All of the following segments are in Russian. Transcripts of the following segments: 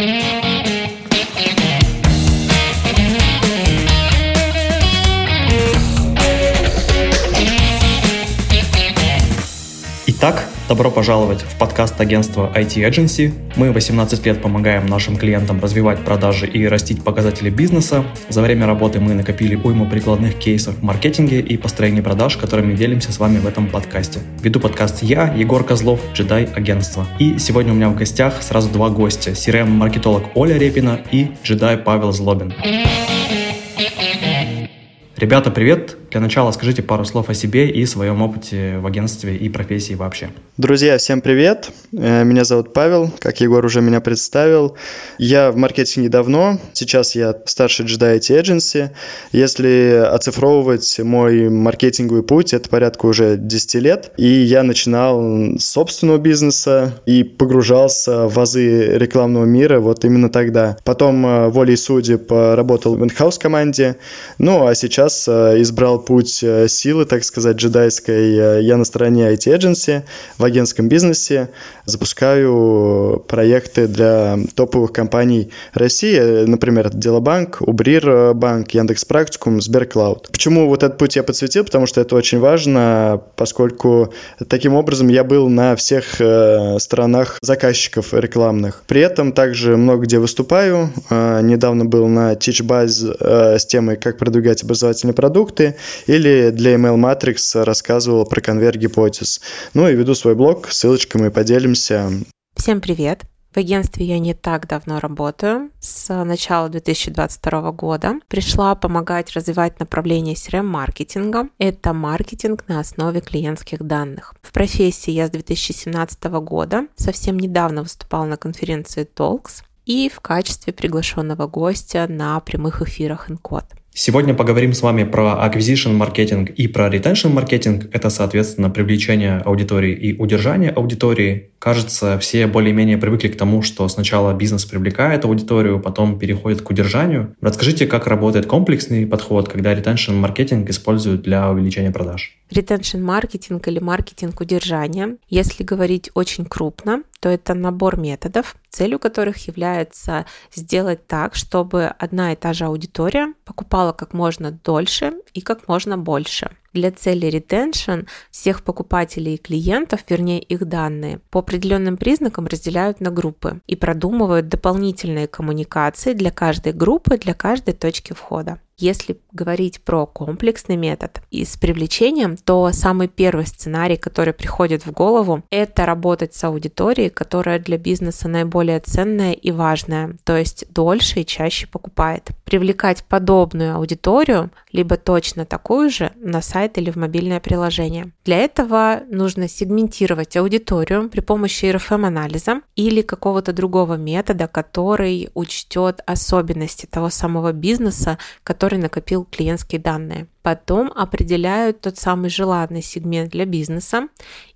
Итак, добро пожаловать в подкаст агентства IT Agency. Мы 18 лет помогаем нашим клиентам развивать продажи и растить показатели бизнеса. За время работы мы накопили уйму прикладных кейсов в маркетинге и построении продаж, которыми делимся с вами в этом подкасте. Веду подкаст я, Егор Козлов, джедай агентства. И сегодня у меня в гостях сразу два гостя. CRM-маркетолог Оля Репина и джедай Павел Злобин. Ребята, привет! Для начала скажите пару слов о себе и своем опыте в агентстве и профессии вообще. Друзья, всем привет! Э, меня зовут Павел, как Егор уже меня представил. Я в маркетинге давно, сейчас я старший джедай IT Agency. Если оцифровывать мой маркетинговый путь, это порядка уже 10 лет. И я начинал с собственного бизнеса и погружался в азы рекламного мира вот именно тогда. Потом э, волей судеб работал в инхаус команде, ну а сейчас э, избрал путь э, силы, так сказать, джедайской. Э, я на стороне IT Agency в агентском бизнесе. Запускаю проекты для топовых компаний России, например, Делобанк, Убрир Банк, Яндекс Практикум, Сберклауд. Почему вот этот путь я подсветил? Потому что это очень важно, поскольку таким образом я был на всех э, сторонах заказчиков рекламных. При этом также много где выступаю. Недавно был на TeachBuzz с темой «Как продвигать образовательные продукты» или для Email Matrix рассказывал про конверт-гипотез. Ну и веду свой блог, ссылочкой мы поделимся. Всем привет! В агентстве я не так давно работаю, с начала 2022 года. Пришла помогать развивать направление CRM-маркетинга. Это маркетинг на основе клиентских данных. В профессии я с 2017 года. Совсем недавно выступала на конференции Talks и в качестве приглашенного гостя на прямых эфирах Encode. Сегодня поговорим с вами про acquisition маркетинг и про retention маркетинг. Это, соответственно, привлечение аудитории и удержание аудитории. Кажется, все более-менее привыкли к тому, что сначала бизнес привлекает аудиторию, потом переходит к удержанию. Расскажите, как работает комплексный подход, когда retention маркетинг используют для увеличения продаж. Retention маркетинг или маркетинг удержания, если говорить очень крупно, то это набор методов, целью которых является сделать так, чтобы одна и та же аудитория покупала как можно дольше и как можно больше. Для цели retention всех покупателей и клиентов, вернее их данные, по определенным признакам разделяют на группы и продумывают дополнительные коммуникации для каждой группы, для каждой точки входа. Если говорить про комплексный метод и с привлечением, то самый первый сценарий, который приходит в голову, это работать с аудиторией, которая для бизнеса наиболее ценная и важная, то есть дольше и чаще покупает. Привлекать подобную аудиторию, либо точно такую же, на сайт или в мобильное приложение. Для этого нужно сегментировать аудиторию при помощи RFM-анализа или какого-то другого метода, который учтет особенности того самого бизнеса, который который накопил клиентские данные. Потом определяют тот самый желанный сегмент для бизнеса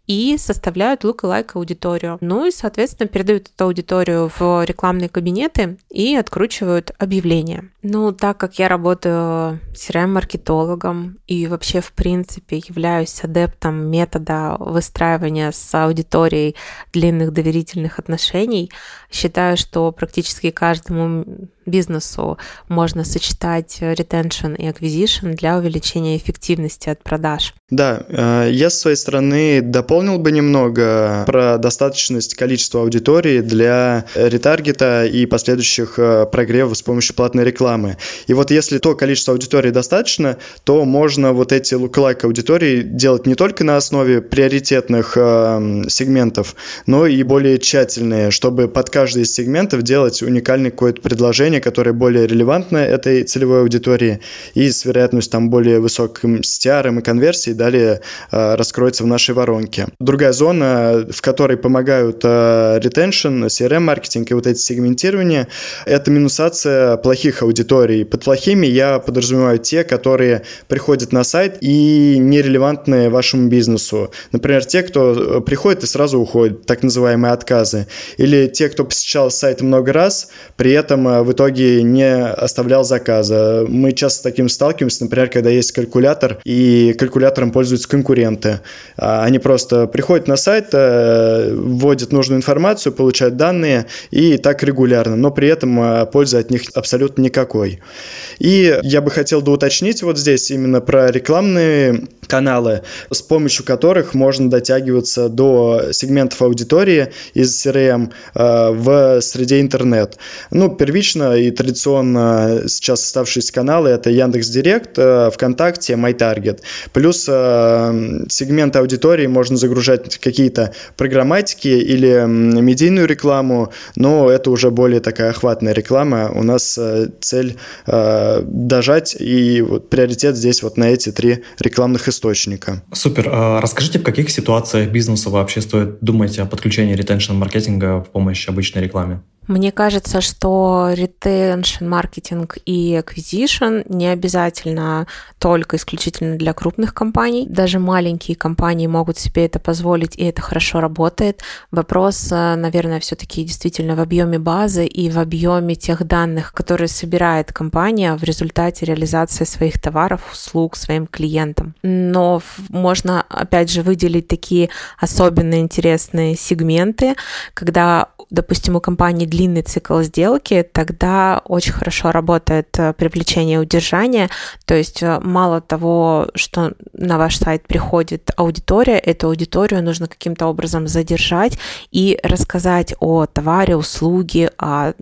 и составляют look-alike аудиторию. Ну и, соответственно, передают эту аудиторию в рекламные кабинеты и откручивают объявления. Ну, так как я работаю CRM-маркетологом и вообще, в принципе, являюсь адептом метода выстраивания с аудиторией длинных доверительных отношений, считаю, что практически каждому бизнесу можно сочетать retention и acquisition для увеличения эффективности от продаж. Да, э, я с своей стороны дополнил бы немного про достаточность количества аудитории для ретаргета и последующих э, прогревов с помощью платной рекламы. И вот если то количество аудитории достаточно, то можно вот эти lookalike аудитории делать не только на основе приоритетных э, сегментов, но и более тщательные, чтобы под каждый из сегментов делать уникальное какое-то предложение, которое более релевантно этой целевой аудитории и с вероятностью там более высоким STR и конверсией далее э, раскроется в нашей воронке. Другая зона, в которой помогают э, retention, CRM-маркетинг и вот эти сегментирования, это минусация плохих аудиторий. Под плохими я подразумеваю те, которые приходят на сайт и нерелевантны вашему бизнесу. Например, те, кто э, приходит и сразу уходит, так называемые отказы. Или те, кто посещал сайт много раз, при этом в итоге итоге не оставлял заказа. Мы часто с таким сталкиваемся, например, когда есть калькулятор, и калькулятором пользуются конкуренты. А они просто приходят на сайт, э, вводят нужную информацию, получают данные, и так регулярно, но при этом э, пользы от них абсолютно никакой. И я бы хотел доуточнить вот здесь именно про рекламные каналы, с помощью которых можно дотягиваться до сегментов аудитории из CRM э, в среде интернет. Ну, первично и традиционно сейчас оставшиеся каналы это Яндекс Директ, э, ВКонтакте, MyTarget. Плюс э, сегмент аудитории можно загружать какие-то программатики или медийную рекламу, но это уже более такая охватная реклама. У нас цель дожать и вот приоритет здесь вот на эти три рекламных источника. Супер. А расскажите, в каких ситуациях бизнесу вообще стоит думать о подключении ретеншн-маркетинга в помощь обычной рекламе? Мне кажется, что retention маркетинг и acquisition не обязательно только исключительно для крупных компаний. Даже маленькие компании могут себе это позволить, и это хорошо работает. Вопрос, э, наверное, все-таки действительно в объеме базы и в объеме тех данных, которые собирает компания в результате реализации своих товаров, услуг своим клиентам. Но можно, опять же, выделить такие особенно интересные сегменты, когда, допустим, у компании длинный цикл сделки, тогда очень хорошо работает э, привлечение и удержание. То есть э, мало того, что на ваш сайт приходит аудитория, эту аудиторию нужно каким-то образом задержать и рассказать о товаре, услуге, о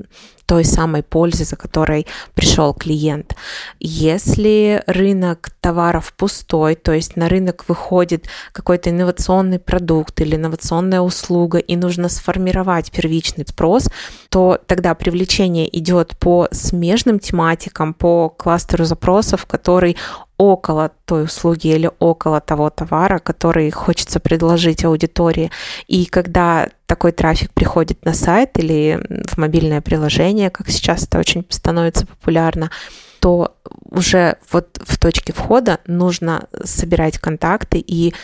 той самой пользы, за которой пришел клиент. Если рынок товаров пустой, то есть на рынок выходит какой-то инновационный продукт или инновационная услуга, и нужно сформировать первичный спрос, то тогда привлечение идет по смежным тематикам, по кластеру запросов, который около той услуги или около того товара, который хочется предложить аудитории. И когда такой трафик приходит на сайт или в мобильное приложение, как сейчас это очень становится популярно, то уже вот в точке входа нужно собирать контакты и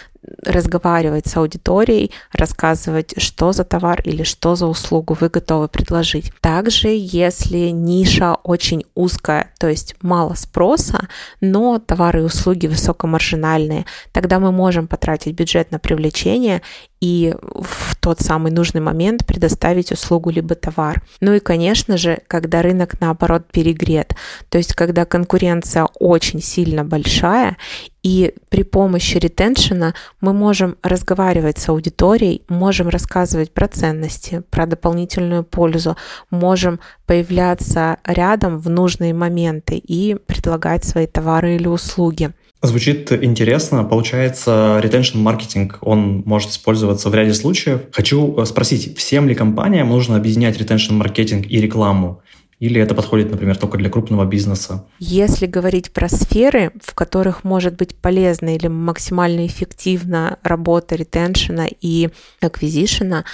разговаривать с аудиторией, рассказывать, что за товар или что за услугу вы готовы предложить. Также, если ниша очень узкая, то есть мало спроса, но товары и услуги высокомаржинальные, тогда мы можем потратить бюджет на привлечение и в тот самый нужный момент предоставить услугу либо товар. Ну и, конечно же, когда рынок, наоборот, перегрет, то есть когда конкуренция очень сильно большая, и при помощи ретеншена мы можем разговаривать с аудиторией, можем рассказывать про ценности, про дополнительную пользу, можем появляться рядом в нужные моменты и предлагать свои товары или услуги. Звучит интересно. Получается, retention маркетинг, он может использоваться в ряде случаев. Хочу спросить, всем ли компаниям нужно объединять retention маркетинг и рекламу? Или это подходит, например, только для крупного бизнеса? Если говорить про сферы, в которых может быть полезна или максимально эффективна работа ретеншена и аквизишена,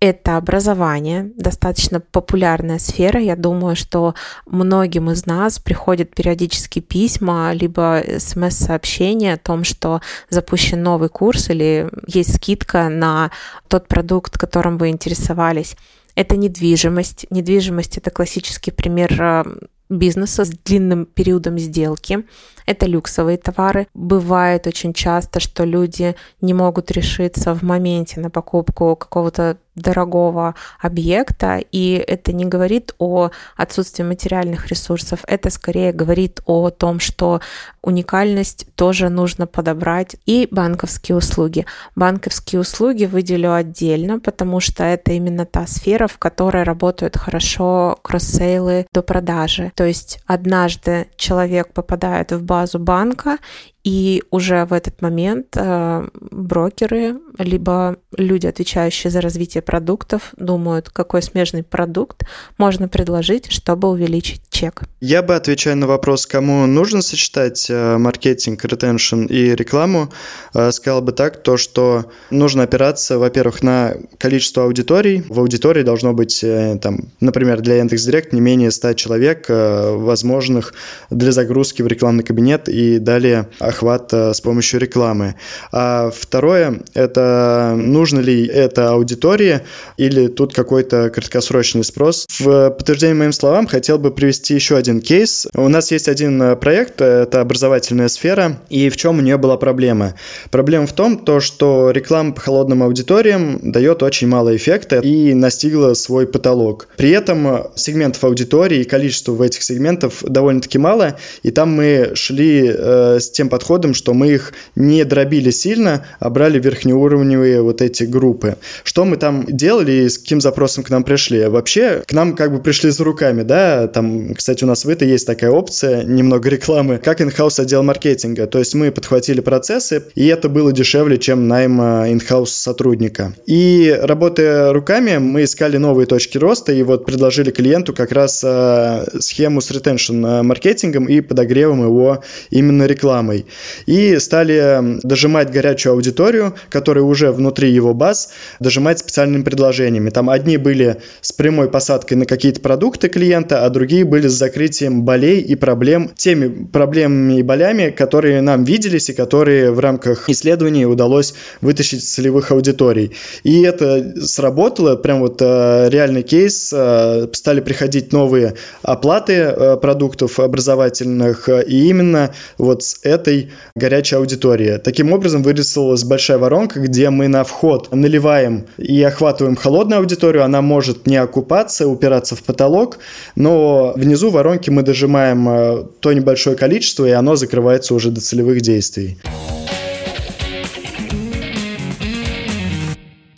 это образование, достаточно популярная сфера. Я думаю, что многим из нас приходят периодически письма, либо смс-сообщения о том, что запущен новый курс или есть скидка на тот продукт, которым вы интересовались. Это недвижимость. Недвижимость – это классический пример э, бизнеса с длинным периодом сделки. Это люксовые товары. Бывает очень часто, что люди не могут решиться в моменте на покупку какого-то дорогого объекта, и это не говорит о отсутствии материальных ресурсов, это скорее говорит о том, что уникальность тоже нужно подобрать. И банковские услуги. Банковские услуги выделю отдельно, потому что это именно та сфера, в которой работают хорошо кросс-сейлы до продажи. То есть однажды человек попадает в базу банка, и уже в этот момент э, брокеры, либо люди, отвечающие за развитие продуктов, думают, какой смежный продукт можно предложить, чтобы увеличить чек. Я бы, отвечая на вопрос, кому нужно сочетать э, маркетинг, ретеншн и рекламу, э, сказал бы так, то, что нужно опираться, во-первых, на количество аудиторий. В аудитории должно быть, там, например, для Яндекс.Директ не менее 100 человек, возможных для загрузки в рекламный кабинет и далее охват с помощью рекламы. А второе – это нужно ли это аудитории или тут какой-то краткосрочный спрос. В подтверждение моим словам хотел бы привести еще один кейс. У нас есть один проект, это образовательная сфера, и в чем у нее была проблема? Проблема в том, то, что реклама по холодным аудиториям дает очень мало эффекта и настигла свой потолок. При этом сегментов аудитории и количество в этих сегментов довольно-таки мало, и там мы шли э, с тем подходом, что мы их не дробили сильно, а брали верхнеуровневые вот эти группы. Что мы там делали и с каким запросом к нам пришли? Вообще, к нам как бы пришли за руками, да, там, кстати, у нас в этой есть такая опция, немного рекламы, как in-house отдел маркетинга, то есть мы подхватили процессы, и это было дешевле, чем найм in-house сотрудника. И работая руками, мы искали новые точки роста, и вот предложили клиенту как раз э, схему с retention маркетингом и подогревом его именно рекламой. И стали дожимать горячую аудиторию, которая уже внутри его баз, дожимать специальными предложениями. Там одни были с прямой посадкой на какие-то продукты клиента, а другие были с закрытием болей и проблем, теми проблемами и болями, которые нам виделись и которые в рамках исследований удалось вытащить целевых аудиторий. И это сработало, прям вот э, реальный кейс, э, стали приходить новые оплаты э, продуктов образовательных, и именно вот с этой горячей аудитории. Таким образом вырисовалась большая воронка, где мы на вход наливаем и охватываем холодную аудиторию, она может не окупаться, упираться в потолок, но внизу воронки мы дожимаем э, то небольшое количество, и оно закрывается уже до целевых действий.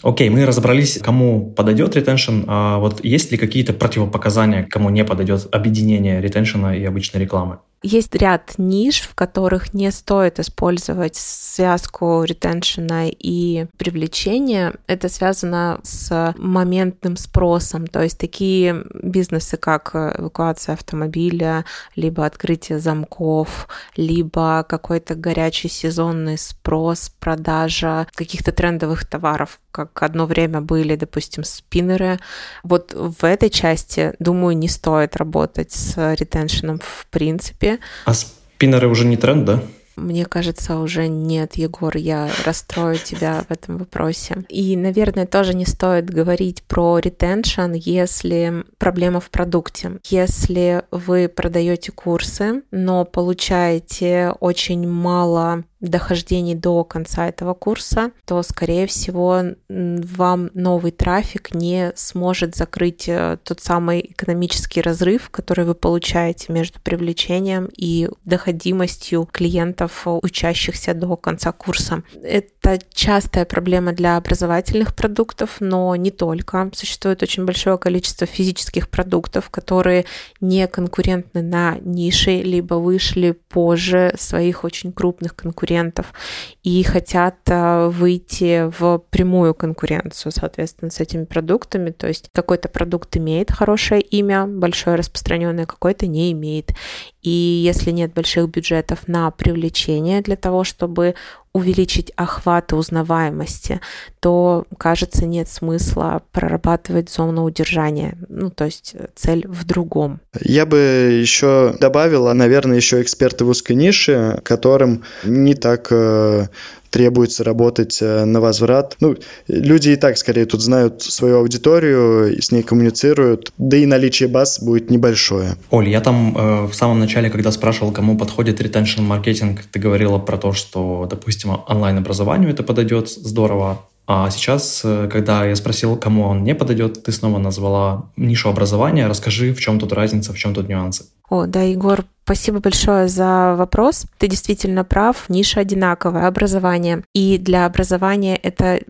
Окей, мы разобрались, кому подойдет ретеншн. А вот есть ли какие-то противопоказания, кому не подойдет объединение ретеншена и обычной рекламы? Есть ряд ниш, в которых не стоит использовать связку ретеншена и привлечения. Это связано с моментным спросом, то есть такие бизнесы, как эвакуация автомобиля, либо открытие замков, либо какой-то горячий сезонный спрос, продажа каких-то трендовых товаров, как одно время были, допустим, спиннеры. Вот в этой части, думаю, не стоит работать с ретеншеном в принципе. А спиннеры уже не тренд, да? Мне кажется, уже нет, Егор, я расстрою тебя в этом вопросе. И, наверное, тоже не стоит говорить про ретеншн, если проблема в продукте. Если вы продаете курсы, но получаете очень мало дохождений до конца этого курса, то, скорее всего, вам новый трафик не сможет закрыть э, тот самый экономический разрыв, который вы получаете между привлечением и доходимостью клиентов, учащихся до конца курса. Это частая проблема для образовательных продуктов, но не только. Существует очень большое количество физических продуктов, которые не конкурентны на нише, либо вышли позже своих очень крупных конкурентов конкурентов и хотят э, выйти в прямую конкуренцию, соответственно, с этими продуктами. То есть какой-то продукт имеет хорошее имя, большое распространенное, какой-то не имеет. И если нет больших бюджетов на привлечение для того, чтобы увеличить охват и узнаваемости, то, кажется, нет смысла прорабатывать зону удержания. Ну, то есть цель в другом. Я бы еще добавила, наверное, еще эксперты в узкой нише, которым не так э, требуется работать э, на возврат. Ну, люди и так, скорее, тут знают свою аудиторию, с ней коммуницируют, да и наличие баз будет небольшое. Оль, я там э, в самом начале, когда спрашивал, кому подходит retention маркетинг, ты говорила про то, что, допустим, онлайн-образованию это подойдет здорово, а сейчас, э, когда я спросил, кому он не подойдет, ты снова назвала нишу образования. Расскажи, в чем тут разница, в чем тут нюансы. О, да, Егор, Спасибо большое за вопрос. Ты действительно прав, ниша одинаковая, образование. И для образования это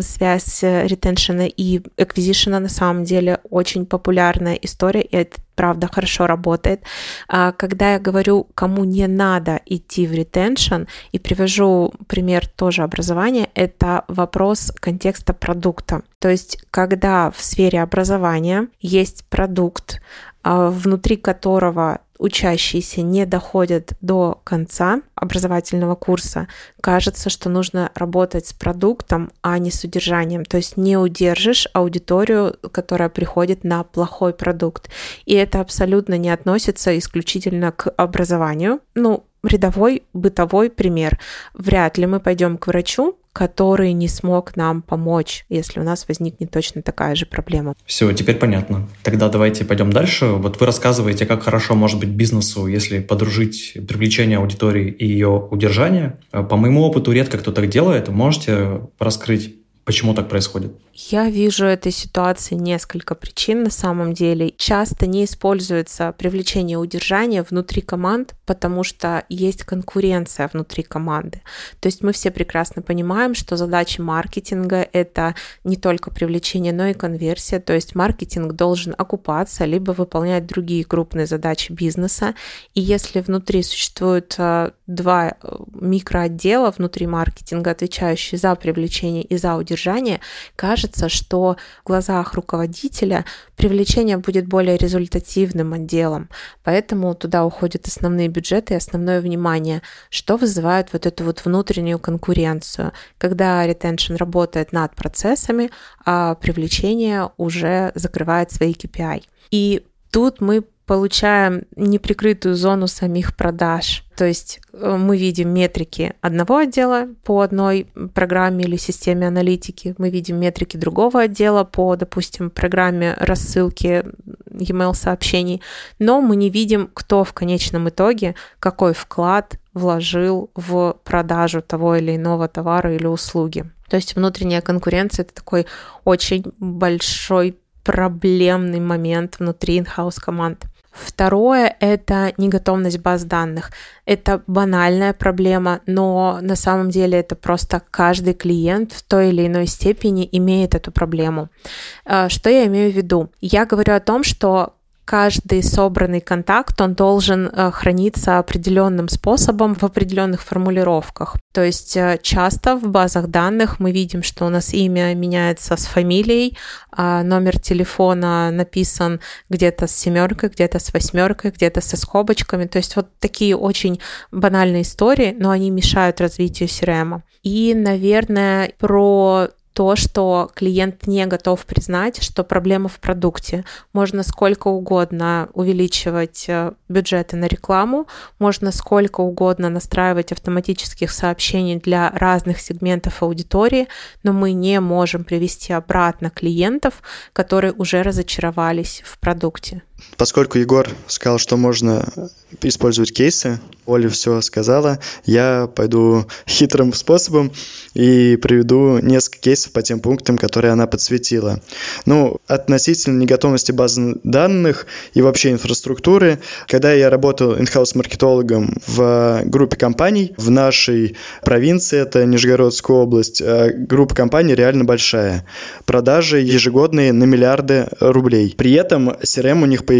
связь ретеншена и эквизишена на самом деле очень популярная история, и это правда хорошо работает. А когда я говорю, кому не надо идти в ретеншн, и привожу пример тоже образования, это вопрос контекста продукта. То есть, когда в сфере образования есть продукт, а, внутри которого учащиеся не доходят до конца образовательного курса, кажется, что нужно работать с продуктом, а не с удержанием. То есть не удержишь аудиторию, которая приходит на плохой продукт. И это абсолютно не относится исключительно к образованию. Ну, рядовой бытовой пример. Вряд ли мы пойдем к врачу, который не смог нам помочь, если у нас возникнет точно такая же проблема. Все, теперь понятно. Тогда давайте пойдем дальше. Вот вы рассказываете, как хорошо может быть бизнесу, если подружить привлечение аудитории и ее удержание. По моему опыту редко кто так делает. Можете раскрыть Почему так происходит? Я вижу этой ситуации несколько причин на самом деле. Часто не используется привлечение удержания внутри команд, потому что есть конкуренция внутри команды. То есть мы все прекрасно понимаем, что задача маркетинга — это не только привлечение, но и конверсия. То есть маркетинг должен окупаться, либо выполнять другие крупные задачи бизнеса. И если внутри существует э, два э, микроотдела внутри маркетинга, отвечающие за привлечение и за удержание, удержания, кажется, что в глазах руководителя привлечение будет более результативным отделом. Поэтому туда уходят основные бюджеты и основное внимание, что вызывает вот эту вот внутреннюю конкуренцию, когда ретеншн работает над процессами, а привлечение уже закрывает свои KPI. И тут мы получаем неприкрытую зону самих продаж. То есть э, мы видим метрики одного отдела по одной программе или системе аналитики, мы видим метрики другого отдела по, допустим, программе рассылки e-mail сообщений, но мы не видим, кто в конечном итоге какой вклад вложил в продажу того или иного товара или услуги. То есть внутренняя конкуренция это такой очень большой проблемный момент внутри in-house команд. Второе — это неготовность баз данных. Это банальная проблема, но на самом деле это просто каждый клиент в той или иной степени имеет эту проблему. Э, что я имею в виду? Я говорю о том, что каждый собранный контакт, он должен э, храниться определенным способом в определенных формулировках. То есть э, часто в базах данных мы видим, что у нас имя меняется с фамилией, а номер телефона написан где-то с семеркой, где-то с восьмеркой, где-то со скобочками. То есть вот такие очень банальные истории, но они мешают развитию CRM. И, наверное, про то, что клиент не готов признать, что проблема в продукте. Можно сколько угодно увеличивать э, бюджеты на рекламу, можно сколько угодно настраивать автоматических сообщений для разных сегментов аудитории, но мы не можем привести обратно клиентов, которые уже разочаровались в продукте. Поскольку Егор сказал, что можно использовать кейсы, Оля все сказала, я пойду хитрым способом и приведу несколько кейсов по тем пунктам, которые она подсветила. Ну, относительно неготовности баз данных и вообще инфраструктуры, когда я работал инхаус маркетологом в группе компаний в нашей провинции, это Нижегородская область, э, группа компаний реально большая. Продажи ежегодные на миллиарды рублей. При этом CRM у них появилась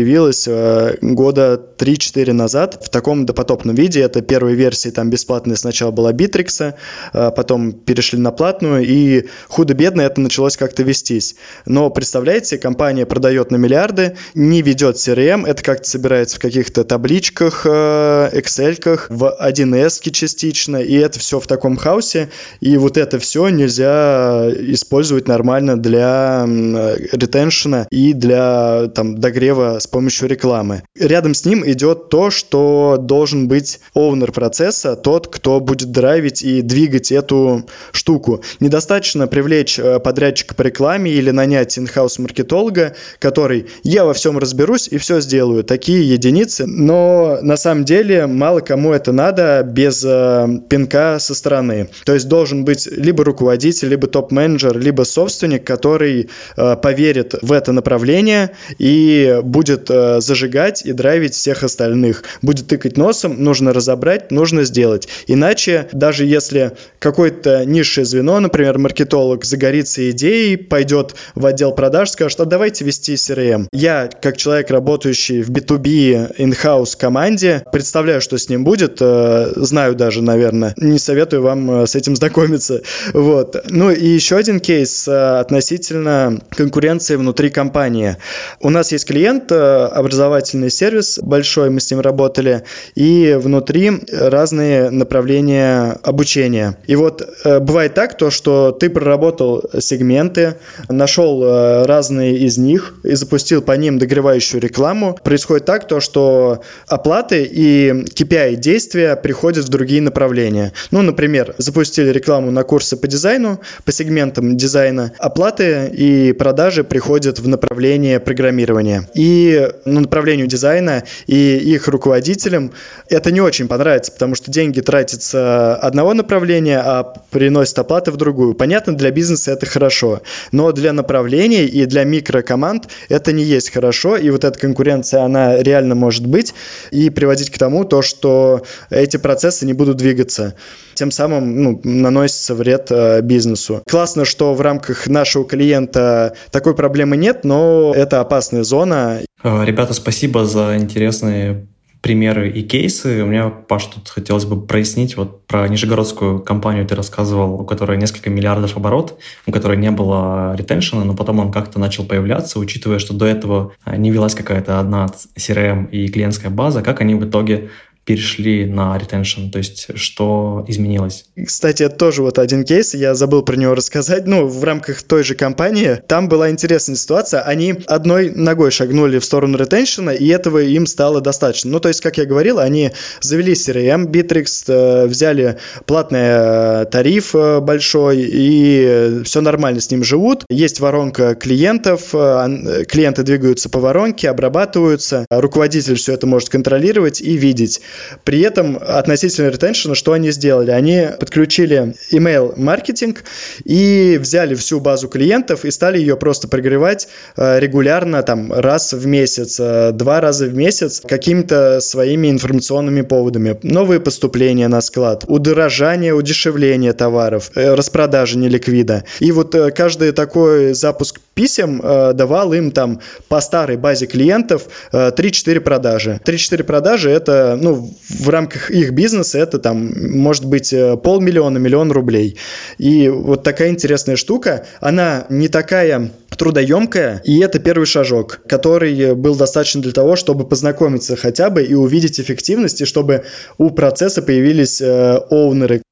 э, года 3-4 назад в таком допотопном виде. Это первой версии, там бесплатная сначала была Bittrex, а потом перешли на платную, и худо-бедно это началось как-то вестись. Но представляете, компания продает на миллиарды, не ведет CRM, это как-то собирается в каких-то табличках, э, Excel, в 1С частично, и это все в таком хаосе, и вот это все нельзя использовать нормально для ретеншена и для там, догрева с помощью рекламы. Рядом с ним идет то, что должен быть оунер процесса, тот, кто будет драйвить и двигать эту штуку. Недостаточно привлечь э, подрядчика по рекламе или нанять инхаус маркетолога, который я во всем разберусь и все сделаю. Такие единицы, но на самом деле мало кому это надо без э, пинка со стороны. То есть должен быть либо руководитель, либо топ-менеджер, либо собственник, который э, поверит в это направление и будет э, зажигать и драйвить всех остальных. Будет тыкать носом, нужно разобрать, нужно сделать. Иначе, даже если какое-то низшее звено, например, маркетолог, загорится идеей, пойдет в отдел продаж, скажет, а давайте вести CRM. Я, как человек, работающий в B2B in-house команде, представляю, что с ним будет, э, знаю даже, наверное, не советую вам э, с этим знакомиться. Вот. Ну и еще один кейс э, относительно конкуренции внутри компании. У нас есть клиент, Это образовательный сервис большой, мы с ним работали, и внутри разные направления обучения. И вот э, бывает так, то, что ты проработал сегменты, нашел э, разные из них и запустил по ним догревающую рекламу. Происходит так, то, что оплаты и KPI действия приходят в другие направления. Ну, например, запустили рекламу на курсы по дизайну, по сегментам дизайна, оплаты и продажи приходят в направление программирования. И на направлению дизайна и их руководителям это не очень понравится, потому что деньги тратятся одного направления, а приносят оплаты в другую. Понятно, для бизнеса это хорошо, но для направлений и для микрокоманд это не есть хорошо, и вот эта конкуренция, она реально может быть и приводить к тому, то, что эти процессы не будут двигаться. Тем самым ну, наносится вред э, бизнесу. Классно, что в рамках нашего клиента такой проблемы нет, но это опасная зона. Э, ребята, спасибо за интересные примеры и кейсы. У меня, Паш, тут хотелось бы прояснить, вот про нижегородскую компанию ты рассказывал, у которой несколько миллиардов оборот, у которой не было ретеншена, но потом он как-то начал появляться, учитывая, что до этого не велась какая-то одна CRM и клиентская база, как они в итоге перешли на retention, то есть что изменилось? Кстати, это тоже вот один кейс, я забыл про него рассказать, ну, в рамках той же компании, там была интересная ситуация, они одной ногой шагнули в сторону ретеншена, и этого им стало достаточно. Ну, то есть, как я говорил, они завели CRM, Bittrex, э, взяли платный э, тариф э, большой, и все нормально с ним живут. Есть воронка клиентов, клиенты двигаются по воронке, обрабатываются, руководитель все это может контролировать и видеть. При этом относительно ретеншена, что они сделали? Они подключили email маркетинг и взяли всю базу клиентов и стали ее просто прогревать э, регулярно, там, раз в месяц, э, два раза в месяц какими-то своими информационными поводами. Новые поступления на склад, удорожание, удешевление товаров, э, распродажа неликвида. И вот каждый такой запуск писем давал им там по старой базе клиентов 3-4 продажи. 3-4 продажи это, ну, в рамках их бизнеса это там может быть э, полмиллиона, миллион рублей. И вот такая интересная штука, она не такая трудоемкая, и это первый шажок, который был достаточно для того, чтобы познакомиться хотя бы и увидеть эффективность, и чтобы у процесса появились э, оунеры.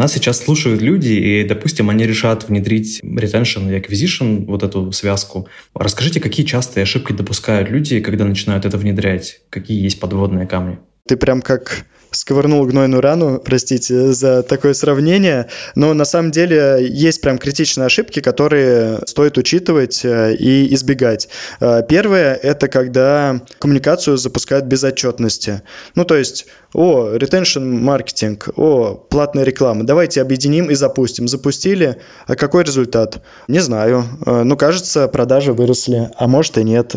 Нас сейчас слушают люди, и, допустим, они решат внедрить retention и acquisition, вот эту связку. Расскажите, какие частые ошибки допускают люди, когда начинают это внедрять? Какие есть подводные камни? Ты прям как сковырнул гнойную рану, простите за такое сравнение, но на самом деле есть прям критичные ошибки, которые стоит учитывать э, и избегать. Э, первое – это когда коммуникацию запускают без отчетности. Ну, то есть, о, retention маркетинг, о, платная реклама, давайте объединим и запустим. Запустили, а какой результат? Не знаю. Э, ну, кажется, продажи выросли, а может и нет.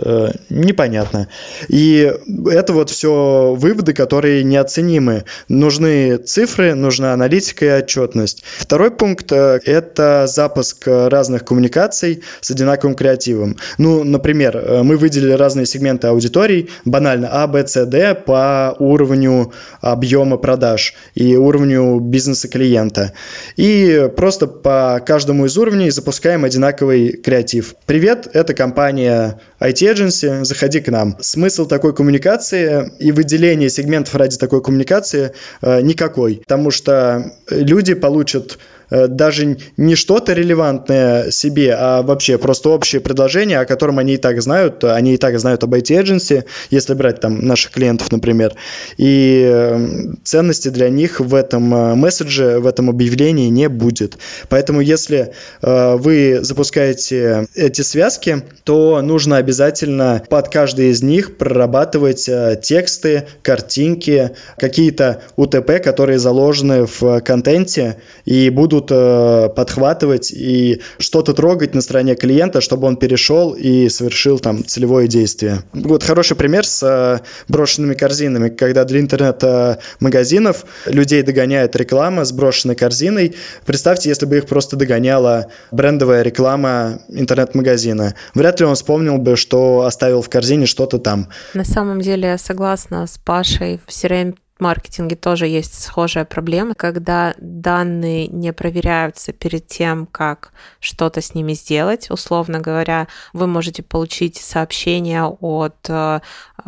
Непонятно. И это вот все выводы, которые неоценимы необходимы. Нужны цифры, нужна аналитика и отчетность. Второй пункт э, – это запуск разных коммуникаций с одинаковым креативом. Ну, например, э, мы выделили разные сегменты аудиторий, банально А, Б, С, Д по уровню объема продаж и уровню бизнеса клиента. И просто по каждому из уровней запускаем одинаковый креатив. Привет, это компания IT Agency, заходи к нам. Смысл такой коммуникации и выделение сегментов ради такой коммуникации коммуникации э, никакой, потому что люди получат даже не что-то релевантное себе, а вообще просто общее предложение, о котором они и так знают, они и так знают об IT-эдженси, если брать там наших клиентов, например, и э, ценности для них в этом э, месседже, в этом объявлении не будет. Поэтому если вы запускаете эти связки, то нужно обязательно под каждый из них прорабатывать тексты, картинки, какие-то УТП, которые заложены в контенте и будут э, подхватывать и что-то трогать на стороне клиента, чтобы он перешел и совершил там целевое действие. Вот хороший пример с э, брошенными корзинами, когда для интернет-магазинов людей догоняет реклама с брошенной корзиной. Представьте, если бы их просто догоняла брендовая реклама интернет-магазина. Вряд ли он вспомнил бы, что оставил в корзине что-то там. На самом деле я согласна с Пашей. В CRM маркетинге тоже есть схожая проблема, когда данные не проверяются перед тем, как что-то с ними сделать. Условно говоря, вы можете получить сообщение от э,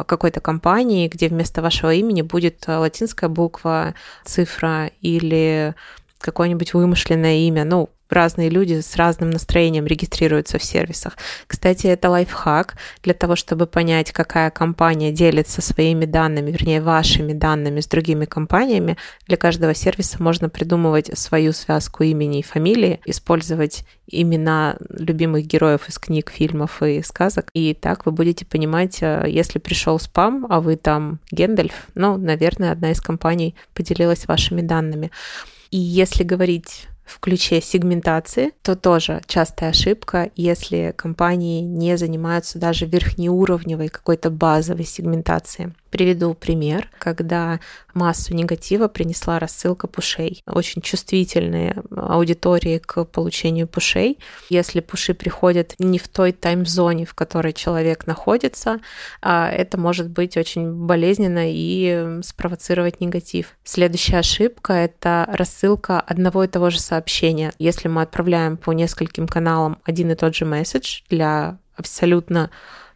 какой-то компании, где вместо вашего имени будет латинская буква, цифра или какое-нибудь вымышленное имя. Ну, разные люди с разным настроением регистрируются в сервисах. Кстати, это лайфхак для того, чтобы понять, какая компания делится своими данными, вернее, вашими данными с другими компаниями. Для каждого сервиса можно придумывать свою связку имени и фамилии, использовать имена любимых героев из книг, фильмов и сказок. И так вы будете понимать, э, если пришел спам, а вы там Гендальф, ну, наверное, одна из компаний поделилась вашими данными. И если говорить в ключе сегментации, то тоже частая ошибка, если компании не занимаются даже верхнеуровневой какой-то базовой сегментацией. Приведу пример, когда массу негатива принесла рассылка пушей. Очень чувствительные аудитории к получению пушей. Если пуши приходят не в той тайм-зоне, в которой человек находится, а это может быть очень болезненно и спровоцировать негатив. Следующая ошибка — это рассылка одного и того же сообщения. Если мы отправляем по нескольким каналам один и тот же месседж для абсолютно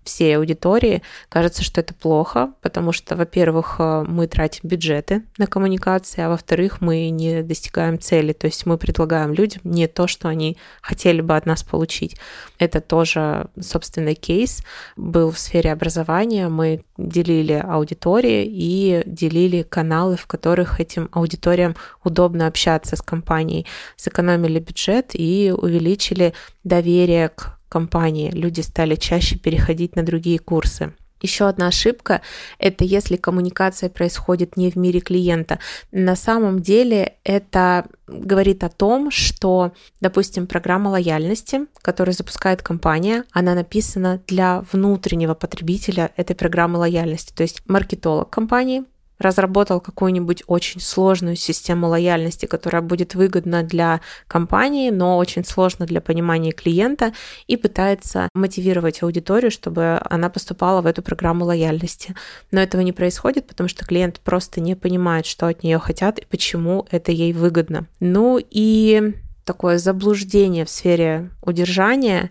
всей аудитории, кажется, что это плохо, потому что, во-первых, э, мы тратим бюджеты на коммуникации, а во-вторых, мы не достигаем цели, то есть мы предлагаем людям не то, что они хотели бы от нас получить. Это тоже, собственно, кейс был в сфере образования. Мы делили аудитории и делили каналы, в которых этим аудиториям удобно общаться с компанией, сэкономили бюджет и увеличили доверие к компании. Люди стали чаще переходить на другие курсы. Еще одна ошибка – это если коммуникация происходит не в мире клиента. На самом деле это говорит о том, что, допустим, программа лояльности, которую запускает компания, она написана для внутреннего потребителя этой программы лояльности. То есть маркетолог компании разработал какую-нибудь очень сложную систему лояльности, которая будет выгодна для компании, но очень сложно для понимания клиента, и пытается мотивировать аудиторию, чтобы она поступала в эту программу лояльности. Но этого не происходит, потому что клиент просто не понимает, что от нее хотят и почему это ей выгодно. Ну и такое заблуждение в сфере удержания,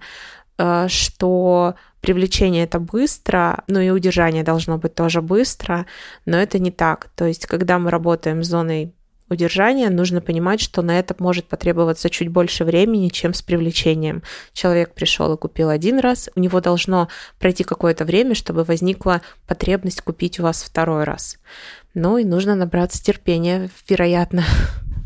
э, что привлечение это быстро, ну и удержание должно быть тоже быстро, но это не так. То есть, когда мы работаем с зоной удержания, нужно понимать, что на это может потребоваться чуть больше времени, чем с привлечением. Человек пришел и купил один раз, у него должно пройти какое-то время, чтобы возникла потребность купить у вас второй раз. Ну и нужно набраться терпения, вероятно.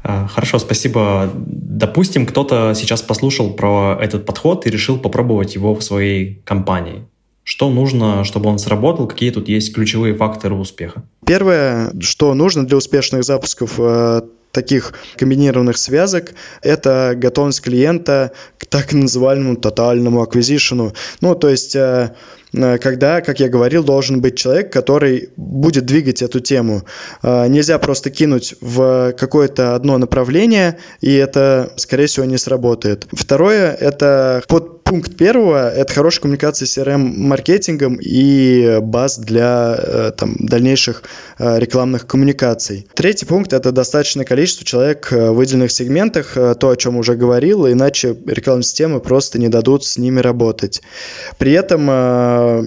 А, хорошо, спасибо. Допустим, кто-то сейчас послушал про этот подход и решил попробовать его в своей компании. Что нужно, чтобы он сработал? Какие тут есть ключевые факторы успеха? Первое, что нужно для успешных запусков э, таких комбинированных связок – это готовность клиента к так называемому тотальному аквизишену. Ну, то есть э, когда, как я говорил, должен быть человек, который будет двигать эту тему. Э, нельзя просто кинуть в какое-то одно направление, и это, скорее всего, не сработает. Второе – это под пункт первого – это хорошая коммуникация с CRM-маркетингом и баз для э, там, дальнейших рекламных коммуникаций. Третий пункт – это достаточное количество человек в выделенных сегментах, то, о чем уже говорил, иначе рекламные системы просто не дадут с ними работать. При этом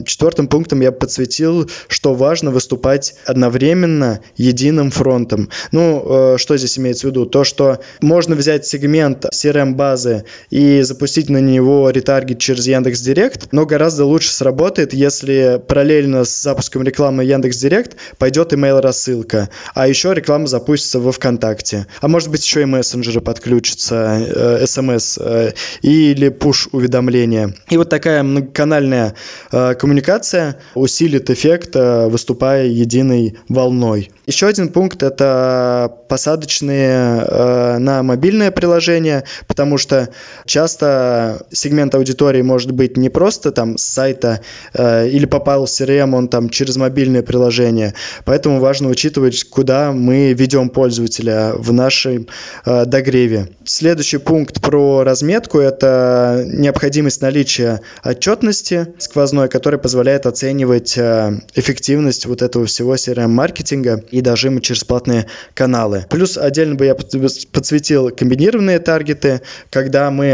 четвертым пунктом я подсветил, что важно выступать одновременно единым фронтом. Ну, э, что здесь имеется в виду? То, что можно взять сегмент CRM-базы и запустить на него ретаргет через Яндекс Директ, но гораздо лучше сработает, если параллельно с запуском рекламы Яндекс Директ пойдет email рассылка, а еще реклама запустится во ВКонтакте. А может быть еще и мессенджеры подключатся, э, смс э, или push уведомления. И вот такая многоканальная э, коммуникация усилит эффект, э, выступая единой волной. Еще один пункт – это посадочные э, на мобильное приложение, потому что часто сегмент аудитории может быть не просто там с сайта э, или попал в CRM он там через мобильное приложение, поэтому важно учитывать, куда мы ведем пользователя в нашем э, догреве. Следующий пункт про разметку – это необходимость наличия отчетности сквозной, которая позволяет оценивать эффективность вот этого всего CRM-маркетинга и дожима через платные каналы. Плюс отдельно бы я подсветил комбинированные таргеты, когда мы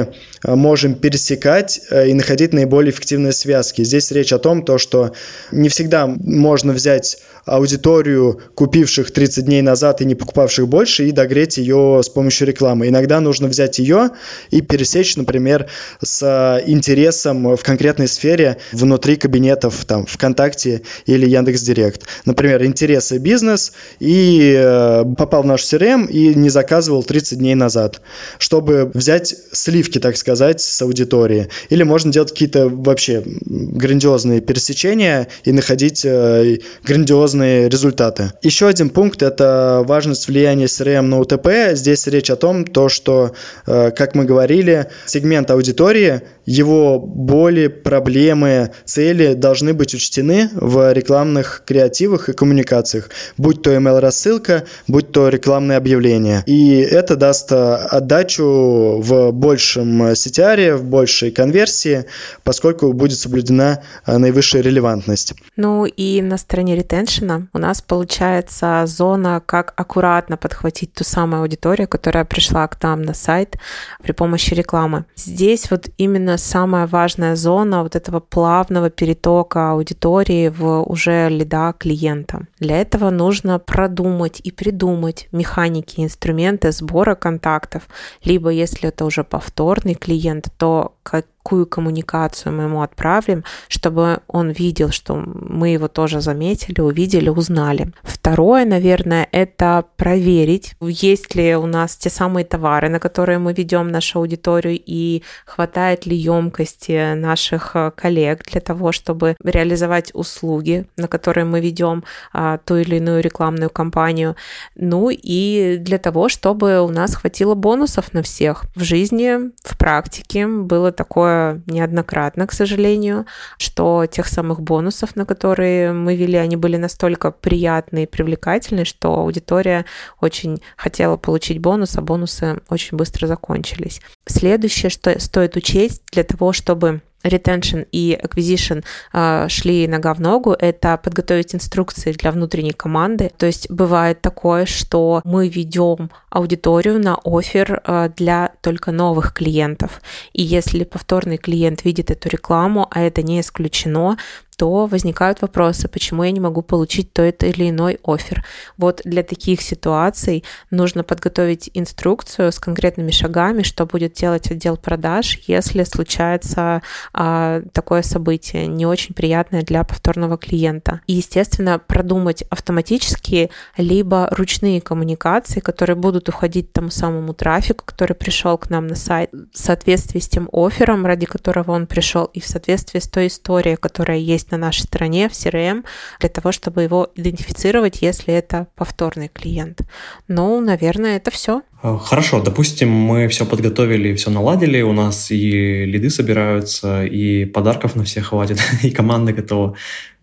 э, можем пересекать э, и находить наиболее эффективные связки. Здесь речь о том, то, что не всегда можно взять аудиторию, купивших 30 дней назад и не покупавших больше, и догреть ее с помощью рекламы. Иногда нужно взять ее и пересечь, например, с интересом в конкретной сфере внутри кабинетов там, ВКонтакте или Яндекс.Директ. Например, интересы бизнес и э, попал в наш CRM и не заказывал 30 дней назад, чтобы взять сливки, так сказать, с аудитории. Или можно делать какие-то вообще грандиозные пересечения и находить э, грандиозные грандиозные результаты. Еще один пункт – это важность влияния CRM на УТП. Здесь речь о том, то, что, э, как мы говорили, сегмент аудитории, его боли, проблемы, цели должны быть учтены в рекламных креативах и коммуникациях, будь то email-рассылка, будь то рекламные объявления. И это даст э, отдачу в большем CTR, в большей конверсии, поскольку будет соблюдена э, наивысшая релевантность. Ну и на стороне retention женщина, у нас получается зона, как аккуратно подхватить ту самую аудиторию, которая пришла к нам на сайт при помощи рекламы. Здесь вот именно самая важная зона вот этого плавного перетока аудитории в уже лида клиента. Для этого нужно продумать и придумать механики, инструменты сбора контактов, либо если это уже повторный клиент, то как какую коммуникацию мы ему отправим, чтобы он видел, что мы его тоже заметили, увидели, узнали. Второе, наверное, это проверить, есть ли у нас те самые товары, на которые мы ведем нашу аудиторию, и хватает ли емкости наших э, коллег для того, чтобы реализовать услуги, на которые мы ведем а, ту или иную рекламную кампанию. Ну и для того, чтобы у нас хватило бонусов на всех. В жизни, в практике было такое такое неоднократно, к сожалению, что тех самых бонусов, на которые мы вели, они были настолько приятные и привлекательные, что аудитория очень хотела получить бонус, а бонусы очень быстро закончились. Следующее, что стоит учесть для того, чтобы retention и acquisition э, шли нога в ногу, это подготовить инструкции для внутренней команды. То есть бывает такое, что мы ведем аудиторию на офер э, для только новых клиентов. И если повторный клиент видит эту рекламу, а это не исключено, то возникают вопросы, почему я не могу получить тот или иной офер. Вот для таких ситуаций нужно подготовить инструкцию с конкретными шагами, что будет делать отдел продаж, если случается а, такое событие, не очень приятное для повторного клиента. И, естественно, продумать автоматические либо ручные коммуникации, которые будут уходить тому самому трафику, который пришел к нам на сайт, в соответствии с тем оффером, ради которого он пришел, и в соответствии с той историей, которая есть на нашей стороне в CRM для того, чтобы его идентифицировать, если это повторный клиент. Ну, наверное, это все. А, хорошо, допустим, мы все подготовили, все наладили, у нас и лиды собираются, и подарков на всех хватит, и команда готова.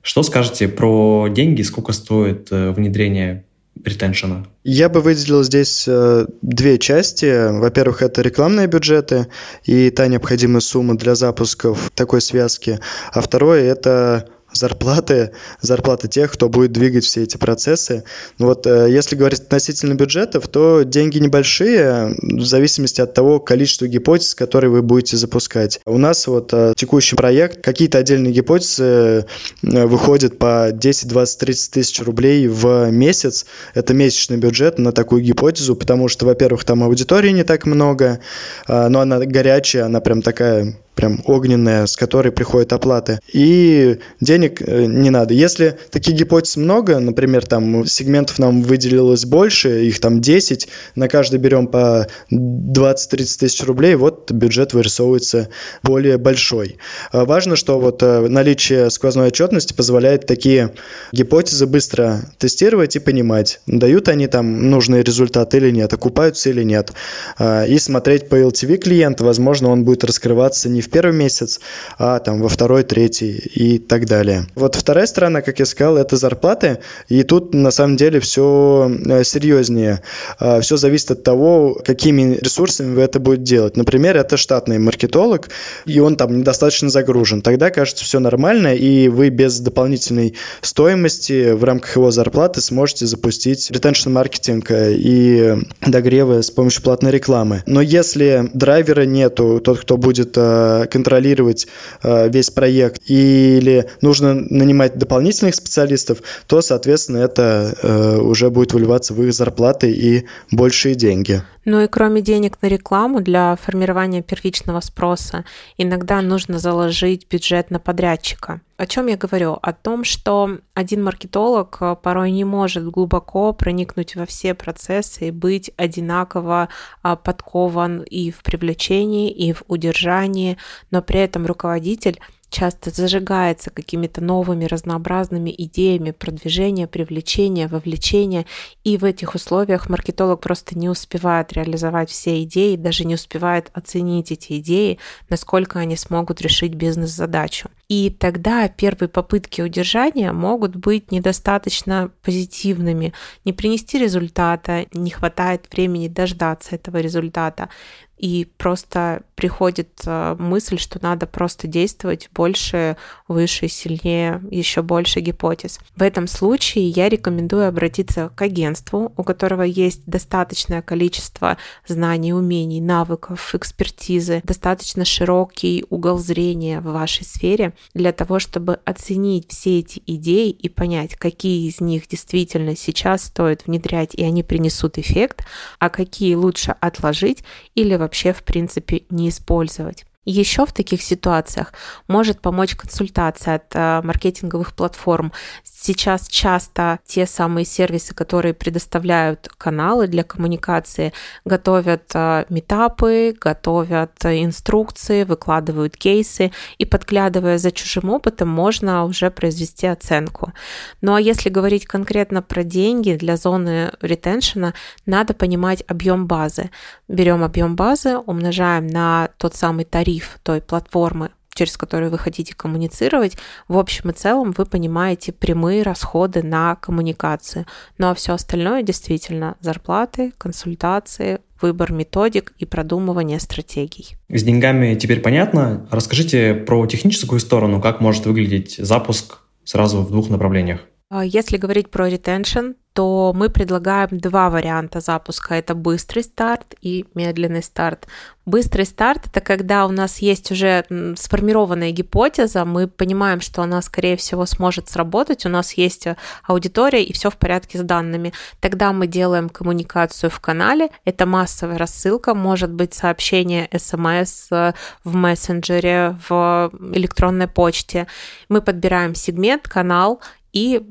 Что скажете про деньги, сколько стоит э, внедрение ретеншена? Я бы выделил здесь э, две части. Во-первых, это рекламные бюджеты и та необходимая сумма для запусков такой связки. А второе – это зарплаты, зарплаты тех, кто будет двигать все эти процессы. Вот э, если говорить относительно бюджетов, то деньги небольшие, в зависимости от того количества гипотез, которые вы будете запускать. У нас вот э, текущий проект, какие-то отдельные гипотезы э, выходят по 10, 20, 30 тысяч рублей в месяц. Это месячный бюджет на такую гипотезу, потому что, во-первых, там аудитории не так много, но она горячая, она прям такая прям огненная, с которой приходят оплаты. И денег э, не надо. Если таких гипотез много, например, там сегментов нам выделилось больше, их там 10, на каждый берем по 20-30 тысяч рублей, вот бюджет вырисовывается более большой. А важно, что вот э, наличие сквозной отчетности позволяет такие гипотезы быстро тестировать и понимать, дают они там нужные результаты или нет, окупаются или нет. А, и смотреть по LTV клиента, возможно, он будет раскрываться не в первый месяц, а там во второй, третий и так далее. Вот вторая сторона, как я сказал, это зарплаты, и тут на самом деле все э, серьезнее. А, все зависит от того, какими ресурсами вы это будете делать. Например, это штатный маркетолог, и он там недостаточно загружен. Тогда кажется все нормально, и вы без дополнительной стоимости в рамках его зарплаты сможете запустить ретеншн маркетинг э, и догревы с помощью платной рекламы. Но если драйвера нету, тот, кто будет э, контролировать э, весь проект, или нужно нанимать дополнительных специалистов, то, соответственно, это э, уже будет выливаться в их зарплаты и большие деньги. Ну и кроме денег на рекламу для формирования первичного спроса, иногда нужно заложить бюджет на подрядчика. О чем я говорю? О том, что один маркетолог э, порой не может глубоко проникнуть во все процессы и быть одинаково а, подкован и в привлечении, и в удержании, но при этом руководитель часто зажигается какими-то новыми разнообразными идеями продвижения, привлечения, вовлечения, и в этих условиях маркетолог просто не успевает реализовать все идеи, даже не успевает оценить эти идеи, насколько они смогут решить бизнес-задачу. И тогда первые попытки удержания могут быть недостаточно позитивными, не принести результата, не хватает времени дождаться этого результата. И просто приходит э, мысль, что надо просто действовать больше, выше, сильнее, еще больше гипотез. В этом случае я рекомендую обратиться к агентству, у которого есть достаточное количество знаний, умений, навыков, экспертизы, достаточно широкий угол зрения в вашей сфере для того, чтобы оценить все эти идеи и понять, какие из них действительно сейчас стоит внедрять и они принесут эффект, а какие лучше отложить или вообще в принципе не использовать. Еще в таких ситуациях может помочь консультация от э, маркетинговых платформ. Сейчас часто те самые сервисы, которые предоставляют каналы для коммуникации, готовят э, метапы, готовят инструкции, выкладывают кейсы, и подглядывая за чужим опытом, можно уже произвести оценку. Ну а если говорить конкретно про деньги для зоны ретеншена, надо понимать объем базы. Берем объем базы, умножаем на тот самый тариф той платформы, через которую вы хотите коммуницировать, в общем и целом вы понимаете прямые расходы на коммуникацию. Ну а все остальное действительно зарплаты, консультации, выбор методик и продумывание стратегий. С деньгами теперь понятно. Расскажите про техническую сторону, как может выглядеть запуск сразу в двух направлениях. А если говорить про retention, то мы предлагаем два варианта запуска. Это быстрый старт и медленный старт. Быстрый старт – это когда у нас есть уже сформированная гипотеза, мы понимаем, что она, скорее всего, сможет сработать, у нас есть аудитория и все в порядке с данными. Тогда мы делаем коммуникацию в канале, это массовая рассылка, может быть сообщение смс э, в мессенджере, в электронной почте. Мы подбираем сегмент, канал, и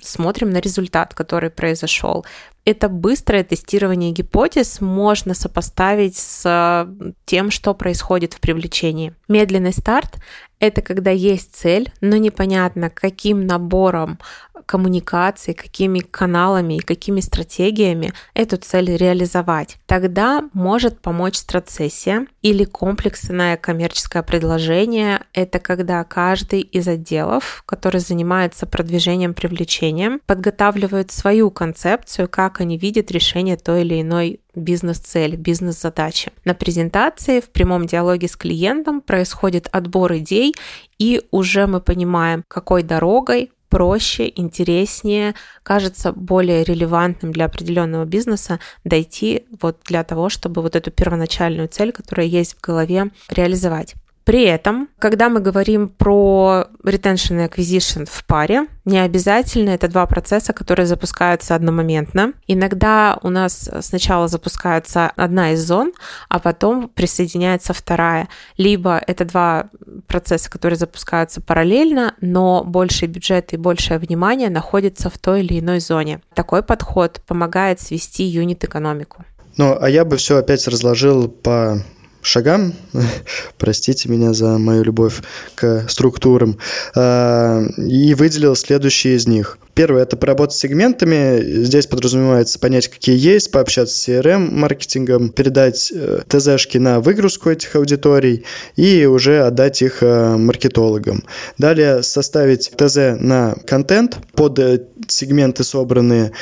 смотрим на результат, который произошел. Это быстрое тестирование гипотез можно сопоставить с тем, что происходит в привлечении. Медленный старт – это когда есть цель, но непонятно, каким набором коммуникации, какими каналами и какими стратегиями эту цель реализовать. Тогда может помочь страцессия или комплексное коммерческое предложение. Это когда каждый из отделов, который занимается продвижением привлечением, подготавливает свою концепцию, как они видят решение той или иной бизнес-цели, бизнес-задачи. На презентации в прямом диалоге с клиентом происходит отбор идей, и уже мы понимаем, какой дорогой проще, интереснее, кажется более релевантным для определенного бизнеса дойти вот для того, чтобы вот эту первоначальную цель, которая есть в голове, реализовать. При этом, когда мы говорим про retention и acquisition в паре, не обязательно это два процесса, которые запускаются одномоментно. Иногда у нас сначала запускается одна из зон, а потом присоединяется вторая. Либо это два процесса, которые запускаются параллельно, но больший бюджет и большее внимание находится в той или иной зоне. Такой подход помогает свести юнит-экономику. Ну, а я бы все опять разложил по шагам, простите меня за мою любовь к структурам, а, и выделил следующие из них. Первое – это поработать с сегментами. Здесь подразумевается понять, какие есть, пообщаться с CRM-маркетингом, передать э, ТЗшки на выгрузку этих аудиторий и уже отдать их э, маркетологам. Далее составить ТЗ на контент под э, сегменты собранные,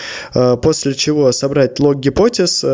после чего собрать лог гипотез,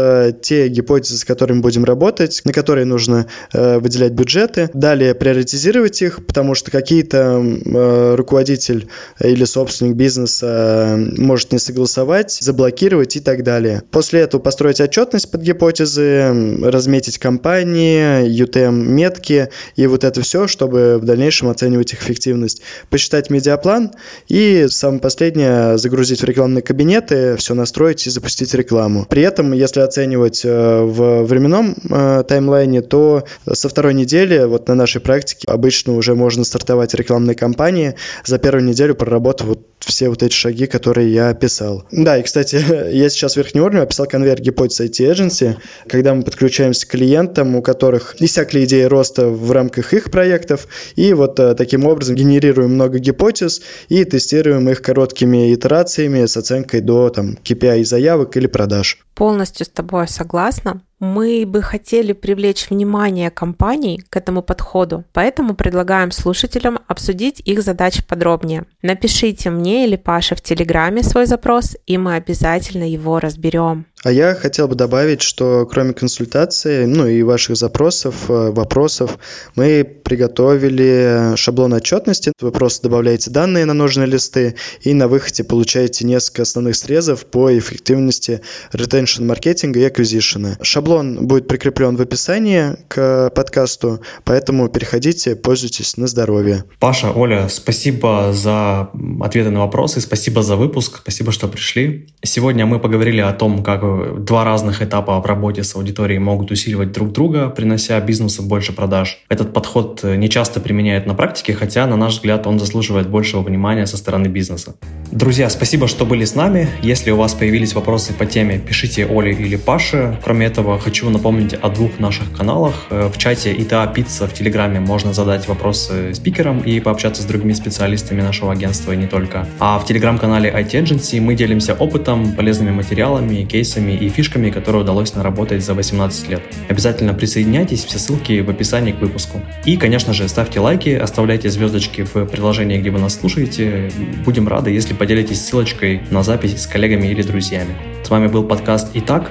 те гипотезы, с которыми будем работать, на которые нужно выделять бюджеты. Далее приоритизировать их, потому что какие-то руководитель или собственник бизнеса Э, может не согласовать, заблокировать и так далее. После этого построить отчетность под гипотезы, разметить компании, UTM-метки и вот это все, чтобы в дальнейшем оценивать их эффективность. Посчитать медиаплан и самое последнее загрузить в рекламные кабинеты, все настроить и запустить рекламу. При этом, если оценивать э, в временном э, таймлайне, то со второй недели, вот на нашей практике, обычно уже можно стартовать рекламные кампании, за первую неделю проработав вот все вот эти шаги, которые я описал. Да, и, кстати, я сейчас в верхнем уровне описал конвейер гипотез IT Agency, когда мы подключаемся к клиентам, у которых иссякли идеи роста в рамках их проектов, и вот э, таким образом генерируем много гипотез и тестируем их короткими итерациями с оценкой до там, KPI заявок или продаж. Полностью с тобой согласна. Мы бы хотели привлечь внимание компаний к этому подходу, поэтому предлагаем слушателям обсудить их задачи подробнее. Напишите мне или Паше в Телеграме свой запрос, и мы обязательно его разберем. А я хотел бы добавить, что кроме консультации, ну и ваших запросов, э, вопросов, мы приготовили шаблон отчетности. Вы просто добавляете данные на нужные листы и на выходе получаете несколько основных срезов по эффективности retention маркетинга и acquisition. Шаблон будет прикреплен в описании к подкасту, поэтому переходите, пользуйтесь на здоровье. Паша, Оля, спасибо за ответы на вопросы, спасибо за выпуск, спасибо, что пришли. Сегодня мы поговорили о том, как два разных этапа в работе с аудиторией могут усиливать друг друга, принося бизнесу больше продаж. Этот подход э, не часто применяют на практике, хотя, на наш взгляд, он заслуживает большего внимания со стороны бизнеса. Друзья, спасибо, что были с нами. Если у вас появились вопросы по теме, пишите Оле или Паше. Кроме этого, хочу напомнить о двух наших каналах. Э, в чате ИТА Пицца в Телеграме можно задать вопросы спикерам и пообщаться с другими специалистами нашего агентства и не только. А в Телеграм-канале IT Agency мы делимся опытом, полезными материалами, кейсами сервисами и фишками, которые удалось наработать за 18 лет. Обязательно присоединяйтесь, все ссылки в описании к выпуску. И, конечно же, ставьте лайки, оставляйте звездочки в приложении, где вы нас слушаете. Будем рады, если поделитесь ссылочкой на запись с коллегами или друзьями. С вами был подкаст «Итак».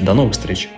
До новых встреч!